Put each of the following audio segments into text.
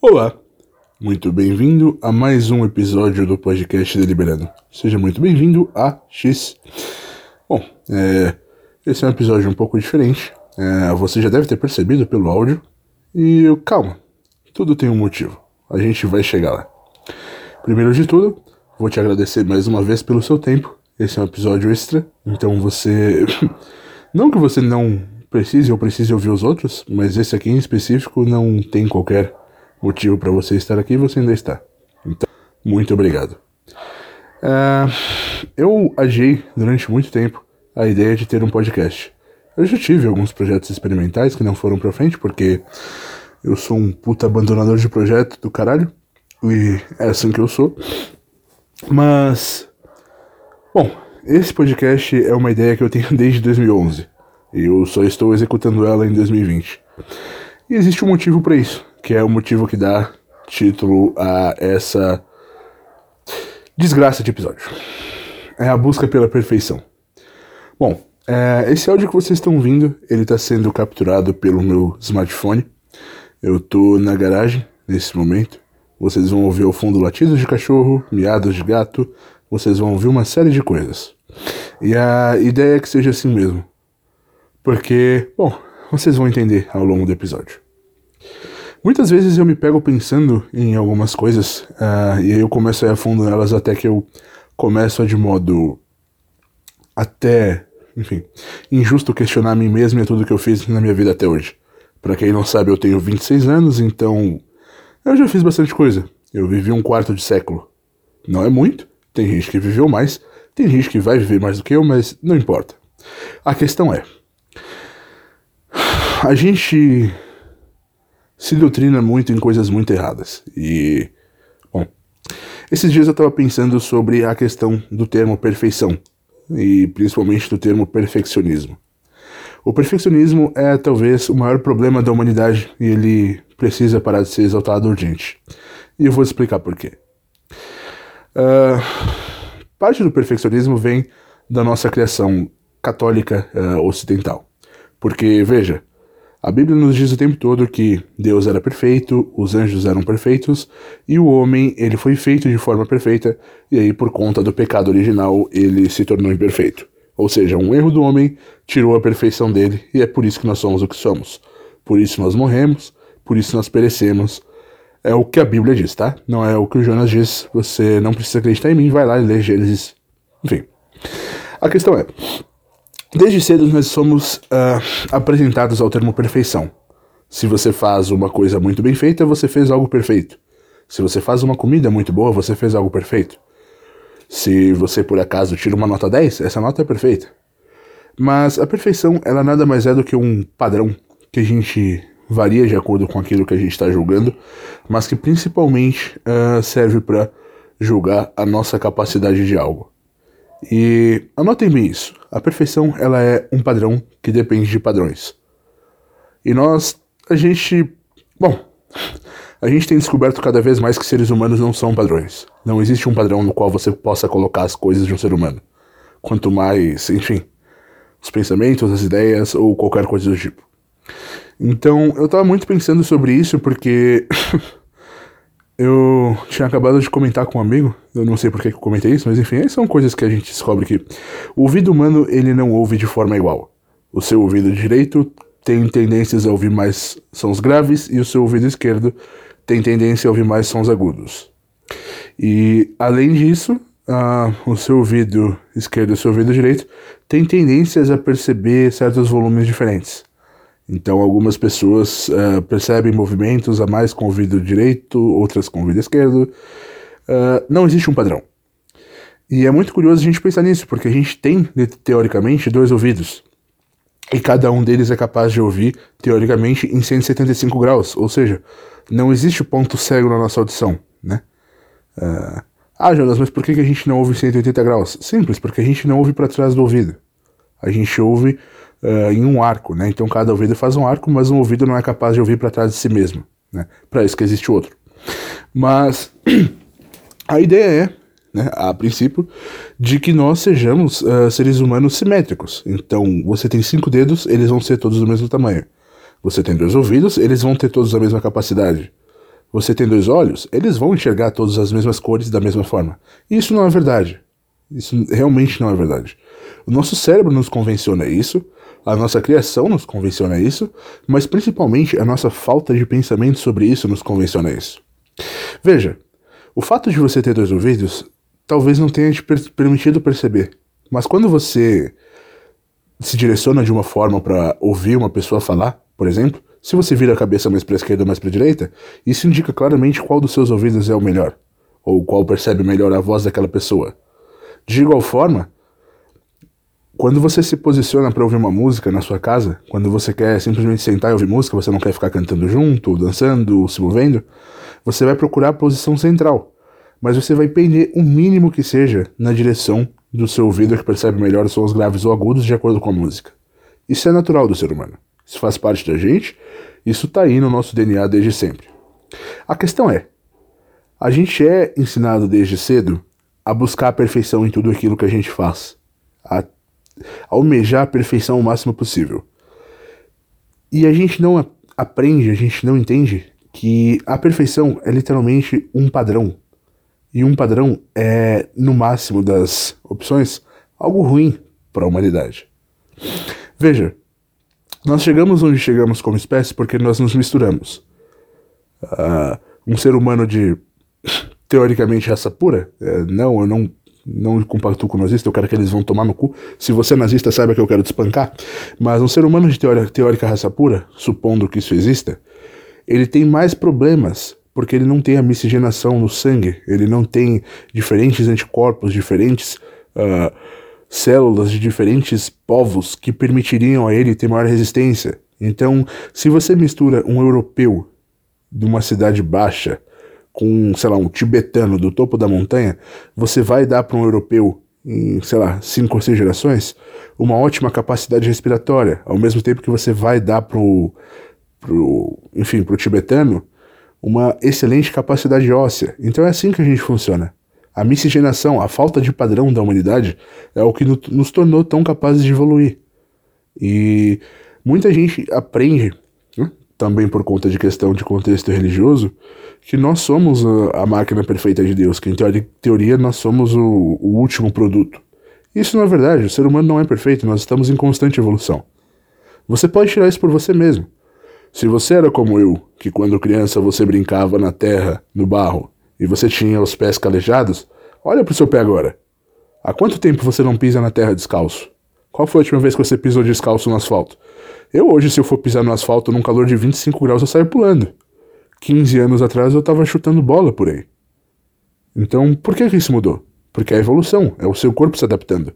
Olá, muito bem-vindo a mais um episódio do podcast Deliberando. Seja muito bem-vindo a X. Bom, é, esse é um episódio um pouco diferente. É, você já deve ter percebido pelo áudio. E calma, tudo tem um motivo. A gente vai chegar lá. Primeiro de tudo, vou te agradecer mais uma vez pelo seu tempo. Esse é um episódio extra, então você. não que você não precise ou precise ouvir os outros, mas esse aqui em específico não tem qualquer motivo para você estar aqui você ainda está. Então, muito obrigado. Uh, eu adiei durante muito tempo a ideia de ter um podcast. Eu já tive alguns projetos experimentais que não foram pra frente, porque eu sou um puta abandonador de projeto do caralho. E é assim que eu sou. Mas. Bom, esse podcast é uma ideia que eu tenho desde 2011. E eu só estou executando ela em 2020. E existe um motivo para isso, que é o motivo que dá título a essa desgraça de episódio. É a busca pela perfeição. Bom, é, esse áudio que vocês estão ouvindo, ele está sendo capturado pelo meu smartphone. Eu tô na garagem nesse momento. Vocês vão ouvir ao fundo latidos de cachorro, miados de gato, vocês vão ouvir uma série de coisas. E a ideia é que seja assim mesmo. Porque, bom, vocês vão entender ao longo do episódio. Muitas vezes eu me pego pensando em algumas coisas uh, e aí eu começo a ir a fundo nelas até que eu começo a de modo até, enfim, injusto questionar a mim mesmo e tudo que eu fiz na minha vida até hoje. Para quem não sabe, eu tenho 26 anos, então eu já fiz bastante coisa. Eu vivi um quarto de século. Não é muito, tem gente que viveu mais, tem gente que vai viver mais do que eu, mas não importa. A questão é: a gente se doutrina muito em coisas muito erradas. E, bom, esses dias eu estava pensando sobre a questão do termo perfeição, e principalmente do termo perfeccionismo. O perfeccionismo é talvez o maior problema da humanidade e ele precisa parar de ser exaltado urgente. E eu vou explicar por quê. Uh, parte do perfeccionismo vem da nossa criação católica uh, ocidental. Porque, veja, a Bíblia nos diz o tempo todo que Deus era perfeito, os anjos eram perfeitos e o homem ele foi feito de forma perfeita e aí por conta do pecado original ele se tornou imperfeito. Ou seja, um erro do homem tirou a perfeição dele e é por isso que nós somos o que somos. Por isso nós morremos, por isso nós perecemos. É o que a Bíblia diz, tá? Não é o que o Jonas diz. Você não precisa acreditar em mim, vai lá e lê Gênesis. Enfim. A questão é: desde cedo nós somos uh, apresentados ao termo perfeição. Se você faz uma coisa muito bem feita, você fez algo perfeito. Se você faz uma comida muito boa, você fez algo perfeito. Se você por acaso tira uma nota 10, essa nota é perfeita. Mas a perfeição, ela nada mais é do que um padrão que a gente varia de acordo com aquilo que a gente está julgando, mas que principalmente uh, serve para julgar a nossa capacidade de algo. E anotem bem isso: a perfeição ela é um padrão que depende de padrões. E nós, a gente, bom, a gente tem descoberto cada vez mais que seres humanos não são padrões. Não existe um padrão no qual você possa colocar as coisas de um ser humano. Quanto mais, enfim, os pensamentos, as ideias ou qualquer coisa do tipo. Então, eu tava muito pensando sobre isso porque eu tinha acabado de comentar com um amigo, eu não sei por que eu comentei isso, mas enfim, são coisas que a gente descobre que o ouvido humano, ele não ouve de forma igual. O seu ouvido direito tem tendências a ouvir mais sons graves e o seu ouvido esquerdo tem tendência a ouvir mais sons agudos. E, além disso, uh, o seu ouvido esquerdo e o seu ouvido direito têm tendências a perceber certos volumes diferentes. Então, algumas pessoas uh, percebem movimentos a mais com o ouvido direito, outras com o ouvido esquerdo. Uh, não existe um padrão. E é muito curioso a gente pensar nisso, porque a gente tem, teoricamente, dois ouvidos. E cada um deles é capaz de ouvir, teoricamente, em 175 graus. Ou seja, não existe ponto cego na nossa audição, né? Uh, ah, Jonas, mas por que a gente não ouve 180 graus? Simples, porque a gente não ouve para trás do ouvido. A gente ouve uh, em um arco, né? Então cada ouvido faz um arco, mas um ouvido não é capaz de ouvir para trás de si mesmo, né? Para isso que existe outro. Mas a ideia é, né, a princípio, de que nós sejamos uh, seres humanos simétricos. Então você tem cinco dedos, eles vão ser todos do mesmo tamanho. Você tem dois ouvidos, eles vão ter todos a mesma capacidade. você tem dois olhos, eles vão enxergar todas as mesmas cores da mesma forma. Isso não é verdade. Isso realmente não é verdade. O nosso cérebro nos convenciona isso, a nossa criação nos convenciona isso, mas principalmente a nossa falta de pensamento sobre isso nos convenciona isso. Veja, o fato de você ter dois ouvidos talvez não tenha te per permitido perceber, mas quando você se direciona de uma forma para ouvir uma pessoa falar, por exemplo, se você vira a cabeça mais para a esquerda ou mais para a direita, isso indica claramente qual dos seus ouvidos é o melhor, ou qual percebe melhor a voz daquela pessoa. De igual forma, quando você se posiciona para ouvir uma música na sua casa, quando você quer simplesmente sentar e ouvir música, você não quer ficar cantando junto, dançando, se movendo, você vai procurar a posição central. Mas você vai pender o mínimo que seja na direção do seu ouvido que percebe melhor os sons graves ou agudos de acordo com a música. Isso é natural do ser humano. Isso faz parte da gente, isso está aí no nosso DNA desde sempre. A questão é: a gente é ensinado desde cedo a buscar a perfeição em tudo aquilo que a gente faz, almejar a perfeição o máximo possível. E a gente não aprende, a gente não entende que a perfeição é literalmente um padrão. E um padrão é, no máximo das opções, algo ruim para a humanidade. Veja, nós chegamos onde chegamos como espécie porque nós nos misturamos. Uh, um ser humano de, teoricamente, raça pura, uh, não, eu não não compactuo com nazista, eu quero que eles vão tomar no cu. Se você é nazista, saiba que eu quero te espancar. Mas um ser humano de teórica, teórica raça pura, supondo que isso exista, ele tem mais problemas porque ele não tem a miscigenação no sangue, ele não tem diferentes anticorpos, diferentes uh, células de diferentes povos que permitiriam a ele ter maior resistência. Então, se você mistura um europeu de uma cidade baixa com, sei lá, um tibetano do topo da montanha, você vai dar para um europeu em, sei lá, cinco ou seis gerações, uma ótima capacidade respiratória, ao mesmo tempo que você vai dar pro, pro enfim, pro tibetano uma excelente capacidade óssea. Então é assim que a gente funciona. A miscigenação, a falta de padrão da humanidade é o que nos tornou tão capazes de evoluir. E muita gente aprende, né, também por conta de questão de contexto religioso, que nós somos a, máquina perfeita de Deus, que em teoria nós somos o, o último produto. Isso não é verdade, o ser humano não é perfeito, nós estamos em constante evolução. Você pode tirar isso por você mesmo. Se você era como eu, que quando criança você brincava na terra, no barro, e você tinha os pés calejados, olha pro seu pé agora. Há quanto tempo você não pisa na terra descalço? Qual foi a última vez que você pisou descalço no asfalto? Eu hoje, se eu for pisar no asfalto num calor de 25 graus, eu saio pulando. 15 anos atrás eu tava chutando bola por aí. Então, por que, que isso mudou? Porque é a evolução, é o seu corpo se adaptando.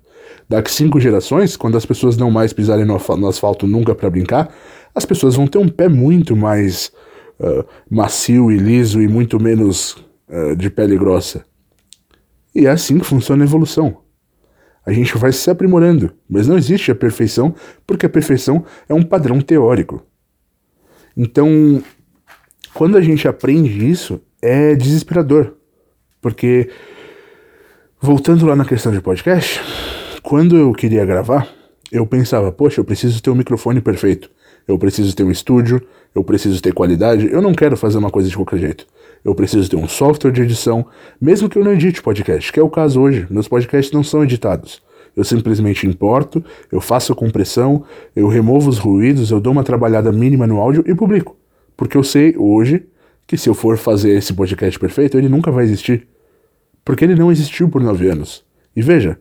Daqui cinco gerações, quando as pessoas não mais pisarem no, no asfalto nunca para brincar, as pessoas vão ter um pé muito mais uh, macio e liso e muito menos uh, de pele grossa. E é assim que funciona a evolução. A gente vai se aprimorando, mas não existe a perfeição, porque a perfeição é um padrão teórico. Então, quando a gente aprende isso, é desesperador. Porque, voltando lá na questão de podcast, quando eu queria gravar, eu pensava, poxa, eu preciso ter um microfone perfeito, eu preciso ter um estúdio, eu preciso ter qualidade, eu não quero fazer uma coisa de qualquer jeito eu preciso ter um software de edição, mesmo que eu não edite podcast, que é o caso hoje. Meus podcasts não são editados. Eu simplesmente importo, eu faço compressão, eu removo os ruídos, eu dou uma trabalhada mínima no áudio e publico. Porque eu sei hoje que se eu for fazer esse podcast perfeito, ele nunca vai existir. Porque ele não existiu por nove anos. E veja,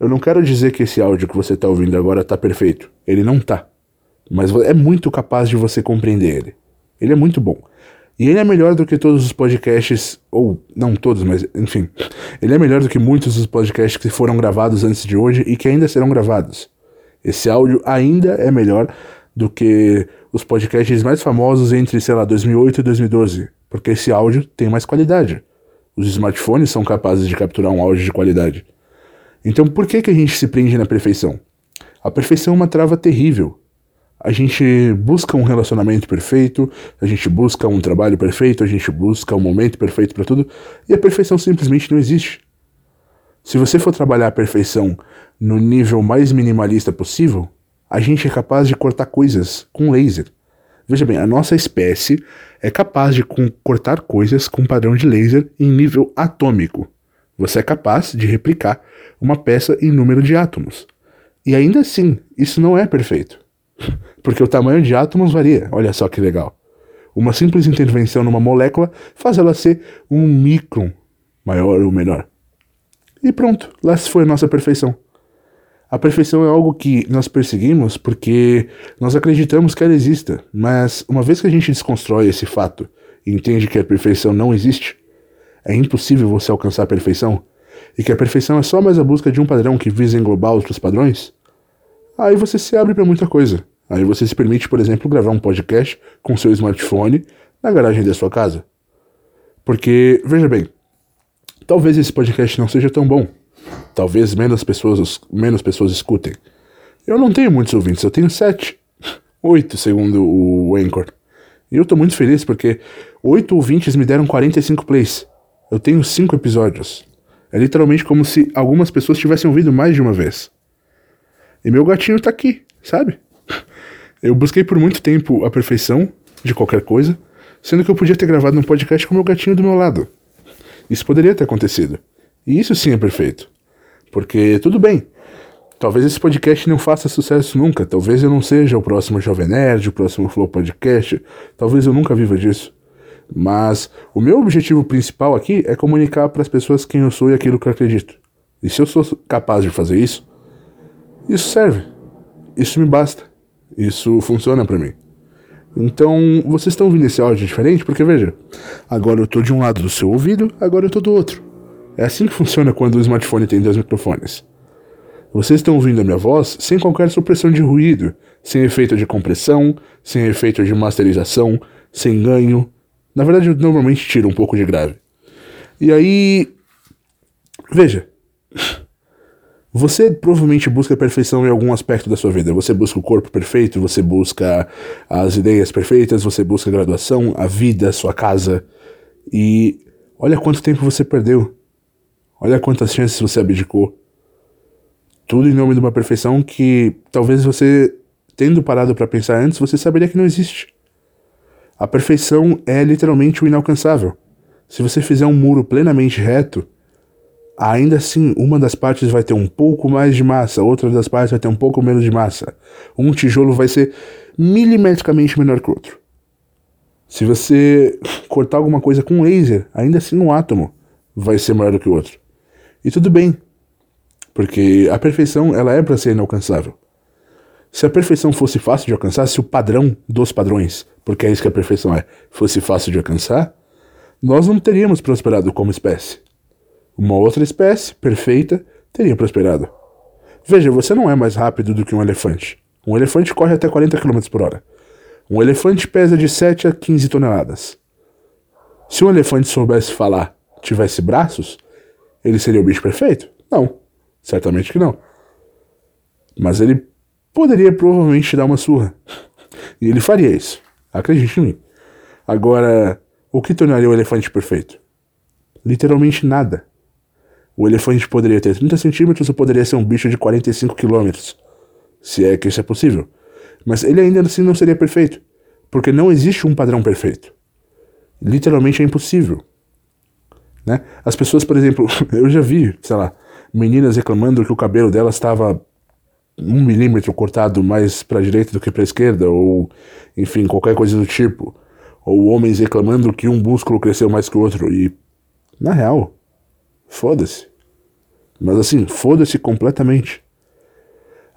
eu não quero dizer que esse áudio que você está ouvindo agora está perfeito. Ele não está. Mas é muito capaz de você compreender ele. Ele é muito bom. E ele é melhor do que todos os podcasts, ou não todos, mas enfim. Ele é melhor do que muitos dos podcasts que foram gravados antes de hoje e que ainda serão gravados. Esse áudio ainda é melhor do que os podcasts mais famosos entre, sei lá, 2008 e 2012, porque esse áudio tem mais qualidade. Os smartphones são capazes de capturar um áudio de qualidade. Então por que, que a gente se prende na perfeição? A perfeição é uma trava terrível. A gente busca um relacionamento perfeito, a gente busca um trabalho perfeito, a gente busca um momento perfeito para tudo, e a perfeição simplesmente não existe. Se você for trabalhar a perfeição no nível mais minimalista possível, a gente é capaz de cortar coisas com laser. Veja bem, a nossa espécie é capaz de cortar coisas com padrão de laser em nível atômico. Você é capaz de replicar uma peça em número de átomos. E ainda assim, isso não é perfeito. Porque o tamanho de átomos varia. Olha só que legal. Uma simples intervenção numa molécula faz ela ser um micron maior ou menor. E pronto, lá se foi a nossa perfeição. A perfeição é algo que nós perseguimos porque nós acreditamos que ela exista, mas uma vez que a gente desconstrói esse fato e entende que a perfeição não existe, é impossível você alcançar a perfeição, e que a perfeição é só mais a busca de um padrão que visa englobar outros padrões, aí você se abre para muita coisa. Aí você se permite, por exemplo, gravar um podcast com seu smartphone na garagem da sua casa. Porque, veja bem, talvez esse podcast não seja tão bom, Talvez menos pessoas, menos pessoas escutem. Eu não tenho muitos ouvintes, eu tenho sete. Oito, segundo o Anchor. E eu tô muito feliz porque oito ouvintes me deram 45 plays. Eu tenho cinco episódios. É literalmente como se algumas pessoas tivessem ouvido mais de uma vez. E meu gatinho tá aqui, sabe? Eu busquei por muito tempo a perfeição de qualquer coisa, sendo que eu podia ter gravado um podcast com meu gatinho do meu lado. Isso poderia ter acontecido. E isso sim é perfeito. Porque tudo bem. Talvez esse podcast não faça sucesso nunca. Talvez eu não seja o próximo Jovem Nerd, o próximo Flow Podcast. Talvez eu nunca viva disso. Mas o meu objetivo principal aqui é comunicar para as pessoas quem eu sou e aquilo que eu acredito. E se eu sou capaz de fazer isso, isso serve. Isso me basta. Isso funciona para mim. Então, vocês estão ouvindo esse áudio diferente porque veja, agora eu tô de um lado do seu ouvido, agora eu tô do outro. É assim que funciona quando o smartphone tem dois microfones. Vocês estão ouvindo a minha voz sem qualquer supressão de ruído, sem efeito de compressão, sem efeito de masterização, sem ganho. Na verdade, eu normalmente tiro um pouco de grave. E aí. Veja. Você provavelmente busca perfeição em algum aspecto da sua vida. Você busca o corpo perfeito, você busca as ideias perfeitas, você busca a graduação, a vida, a sua casa. E olha quanto tempo você perdeu Olha quantas chances você abdicou. Tudo em nome de uma perfeição que talvez você, tendo parado para pensar antes, você saberia que não existe. A perfeição é literalmente o inalcançável. Se você fizer um muro plenamente reto, ainda assim uma das partes vai ter um pouco mais de massa, outra das partes vai ter um pouco menos de massa. Um tijolo vai ser milimetricamente menor que o outro. Se você cortar alguma coisa com laser, ainda assim um átomo vai ser maior do que o outro. E tudo bem, porque a perfeição ela é para ser inalcançável. Se a perfeição fosse fácil de alcançar, se o padrão dos padrões, porque é isso que a perfeição é, fosse fácil de alcançar, nós não teríamos prosperado como espécie. Uma outra espécie, perfeita, teria prosperado. Veja, você não é mais rápido do que um elefante. Um elefante corre até 40 km por hora. Um elefante pesa de 7 a 15 toneladas. Se um elefante soubesse falar, tivesse braços, ele seria o bicho perfeito? Não. Certamente que não. Mas ele poderia provavelmente te dar uma surra. E ele faria isso. Acredite em mim. Agora, o que tornaria o elefante perfeito? Literalmente nada. O elefante poderia ter 30 centímetros ou poderia ser um bicho de 45 quilômetros. Se é que isso é possível. Mas ele ainda assim não seria perfeito. Porque não existe um padrão perfeito. Literalmente é impossível. Né? As pessoas, por exemplo, eu já vi, sei lá, meninas reclamando que o cabelo delas estava um milímetro cortado mais para direita do que para esquerda, ou enfim, qualquer coisa do tipo. Ou homens reclamando que um músculo cresceu mais que o outro. E, na real, foda-se. Mas assim, foda-se completamente.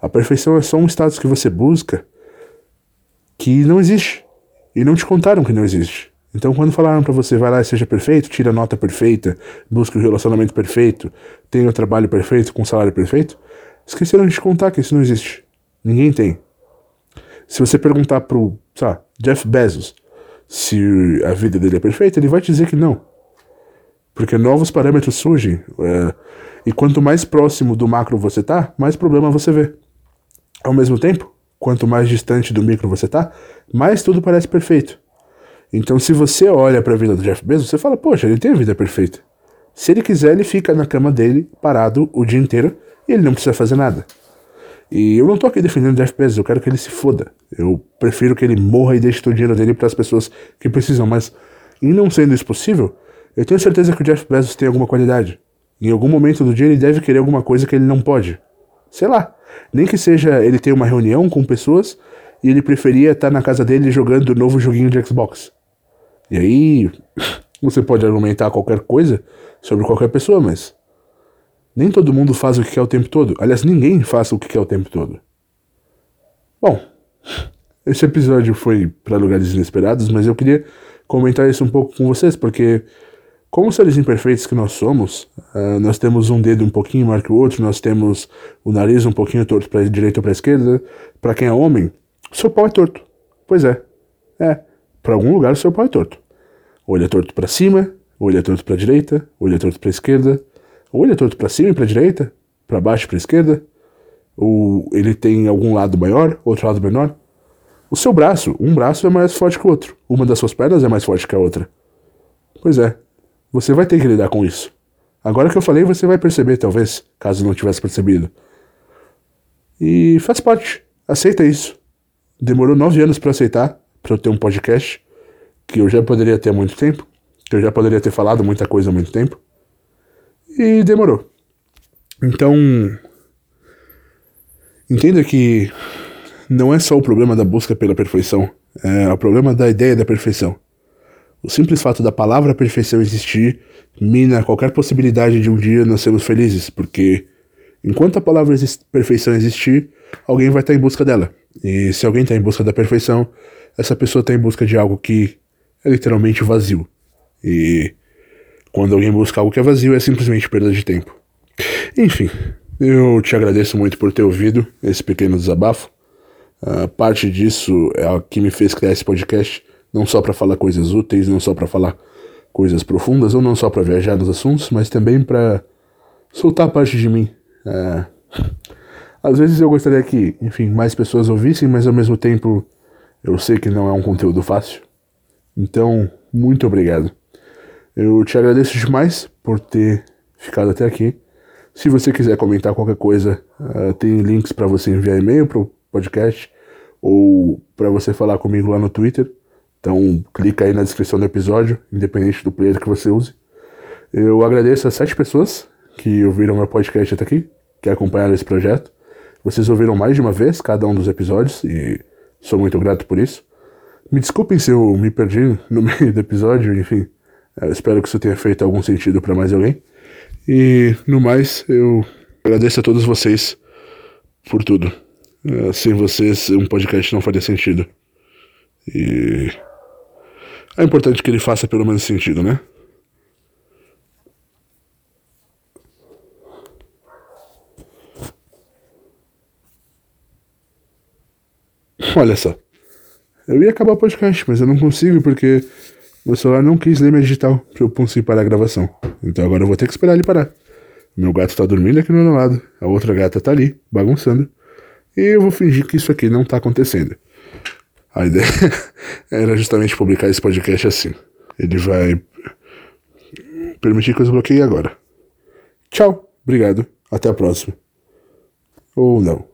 A perfeição é só um status que você busca que não existe. E não te contaram que não existe. Então, quando falaram para você, vai lá e seja perfeito, tira a nota perfeita, busque o relacionamento perfeito, tenha o trabalho perfeito, com salário perfeito, esqueceram de contar que isso não existe. Ninguém tem. Se você perguntar pro, sei Jeff Bezos se a vida dele é perfeita, ele vai te dizer que não. Porque novos parâmetros surgem. É, e quanto mais próximo do macro você tá, mais problema você vê. Ao mesmo tempo, quanto mais distante do micro você tá, mais tudo parece perfeito. Então, se você olha para a vida do Jeff Bezos, você fala, poxa, ele tem a vida perfeita. Se ele quiser, ele fica na cama dele, parado o dia inteiro, e ele não precisa fazer nada. E eu não tô aqui defendendo o Jeff Bezos, eu quero que ele se foda. Eu prefiro que ele morra e deixe todo o dinheiro dele para as pessoas que precisam, mas em não sendo isso possível, eu tenho certeza que o Jeff Bezos tem alguma qualidade. Em algum momento do dia ele deve querer alguma coisa que ele não pode. Sei lá. Nem que seja ele ter uma reunião com pessoas e ele preferia estar na casa dele jogando o novo joguinho de Xbox. E aí, você pode argumentar qualquer coisa sobre qualquer pessoa, mas nem todo mundo faz o que quer o tempo todo. Aliás, ninguém faz o que quer o tempo todo. Bom, esse episódio foi para lugares inesperados, mas eu queria comentar isso um pouco com vocês, porque, como seres imperfeitos que nós somos, uh, nós temos um dedo um pouquinho maior que o outro, nós temos o nariz um pouquinho torto para direita ou para esquerda. Para quem é homem, seu pau é torto. Pois é. É. Para algum lugar, seu pau é torto. Olho é torto para cima, olho é torto para direita, olho é torto para esquerda ou ele é torto para cima e para direita, para baixo e para esquerda, ou ele tem algum lado maior, outro lado menor. O seu braço, um braço é mais forte que o outro, uma das suas pernas é mais forte que a outra. Pois é, você vai ter que lidar com isso. Agora que eu falei, você vai perceber, talvez, caso não tivesse percebido. E faz parte, aceita isso. Demorou nove anos para aceitar, para eu ter um podcast, que eu já poderia ter há muito tempo, que eu já poderia ter falado muita coisa há muito tempo. E demorou. Então, entenda que não é só o problema da busca pela perfeição, é o problema da ideia da perfeição. O simples fato da palavra perfeição existir mina qualquer possibilidade de um dia nós sermos felizes, porque enquanto a palavra perfeição existir, alguém vai estar em busca dela. E se alguém está em busca da perfeição, essa pessoa está em busca de algo que é literalmente vazio. E quando alguém busca algo que é vazio, é simplesmente perda de tempo. Enfim, eu te agradeço muito por ter ouvido esse pequeno desabafo. Uh, parte disso é o que me fez criar esse podcast, não só para falar coisas úteis, não só para falar coisas profundas, ou não só para viajar nos assuntos, mas também para soltar parte de mim. Uh, às vezes eu gostaria que, enfim, mais pessoas ouvissem, mas ao mesmo tempo eu sei que não é um conteúdo fácil. Então, muito obrigado. Eu te agradeço demais por ter ficado até aqui. Se você quiser comentar qualquer coisa, uh, tem links para você enviar e-mail para o podcast ou para você falar comigo lá no Twitter. Então, clica aí na descrição do episódio, independente do player que você use. Eu agradeço as sete pessoas que ouviram meu podcast até aqui, que acompanharam esse projeto. Vocês ouviram mais de uma vez cada um dos episódios e sou muito grato por isso. Me desculpem se eu me perdi no meio do episódio, enfim. Espero que isso tenha feito algum sentido para mais alguém. E no mais, eu agradeço a todos vocês por tudo. Uh, sem vocês, um podcast não faria sentido. E é importante que ele faça pelo menos sentido, né? Olha só. Eu ia acabar o podcast, mas eu não consigo porque meu celular não quis ler minha digital pra eu conseguir parar a gravação. Então agora eu vou ter que esperar ele parar. Meu gato tá dormindo aqui no meu lado, a outra gata tá ali, bagunçando. E eu vou fingir que isso aqui não tá acontecendo. A ideia era justamente publicar esse podcast assim. Ele vai permitir que eu desbloqueie agora. Tchau, obrigado, até a próxima. Ou não.